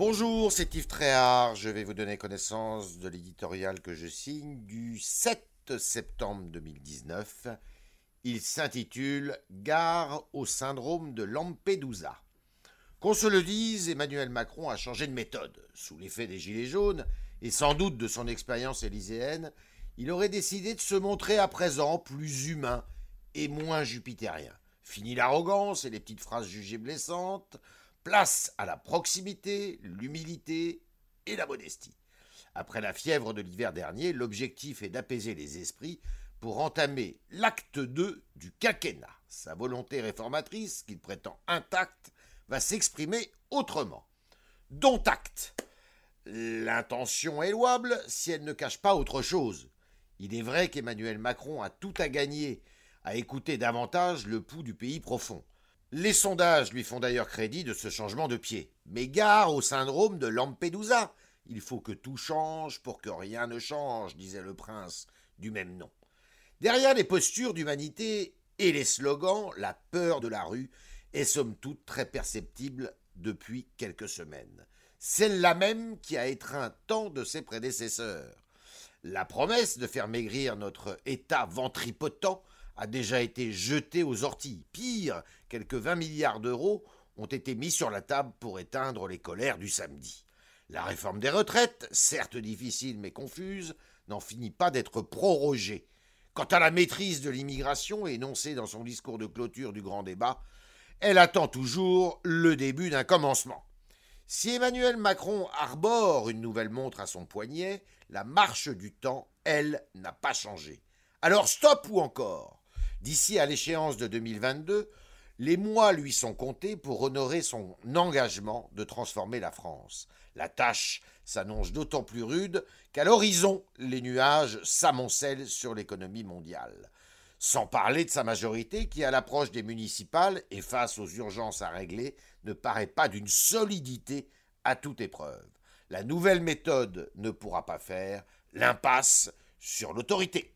Bonjour, c'est Yves Tréhard. Je vais vous donner connaissance de l'éditorial que je signe du 7 septembre 2019. Il s'intitule Gare au syndrome de Lampedusa. Qu'on se le dise, Emmanuel Macron a changé de méthode. Sous l'effet des Gilets jaunes, et sans doute de son expérience élyséenne, il aurait décidé de se montrer à présent plus humain et moins jupitérien. Fini l'arrogance et les petites phrases jugées blessantes, place à la proximité, l'humilité et la modestie. Après la fièvre de l'hiver dernier, l'objectif est d'apaiser les esprits pour entamer l'acte 2 du quinquennat. Sa volonté réformatrice, qu'il prétend intacte, va s'exprimer autrement. Dont acte. L'intention est louable si elle ne cache pas autre chose. Il est vrai qu'Emmanuel Macron a tout à gagner à écouter davantage le pouls du pays profond. Les sondages lui font d'ailleurs crédit de ce changement de pied. Mais gare au syndrome de Lampedusa. Il faut que tout change pour que rien ne change, disait le prince du même nom. Derrière les postures d'humanité et les slogans, la peur de la rue est somme toute très perceptible depuis quelques semaines. Celle-là même qui a étreint tant de ses prédécesseurs. La promesse de faire maigrir notre État ventripotent a déjà été jetée aux orties. Pire, quelques 20 milliards d'euros ont été mis sur la table pour éteindre les colères du samedi. La réforme des retraites, certes difficile mais confuse, n'en finit pas d'être prorogée. Quant à la maîtrise de l'immigration, énoncée dans son discours de clôture du grand débat, elle attend toujours le début d'un commencement. Si Emmanuel Macron arbore une nouvelle montre à son poignet, la marche du temps, elle, n'a pas changé. Alors stop ou encore? D'ici à l'échéance de 2022, les mois lui sont comptés pour honorer son engagement de transformer la France. La tâche s'annonce d'autant plus rude qu'à l'horizon, les nuages s'amoncellent sur l'économie mondiale. Sans parler de sa majorité qui, à l'approche des municipales et face aux urgences à régler, ne paraît pas d'une solidité à toute épreuve. La nouvelle méthode ne pourra pas faire l'impasse sur l'autorité.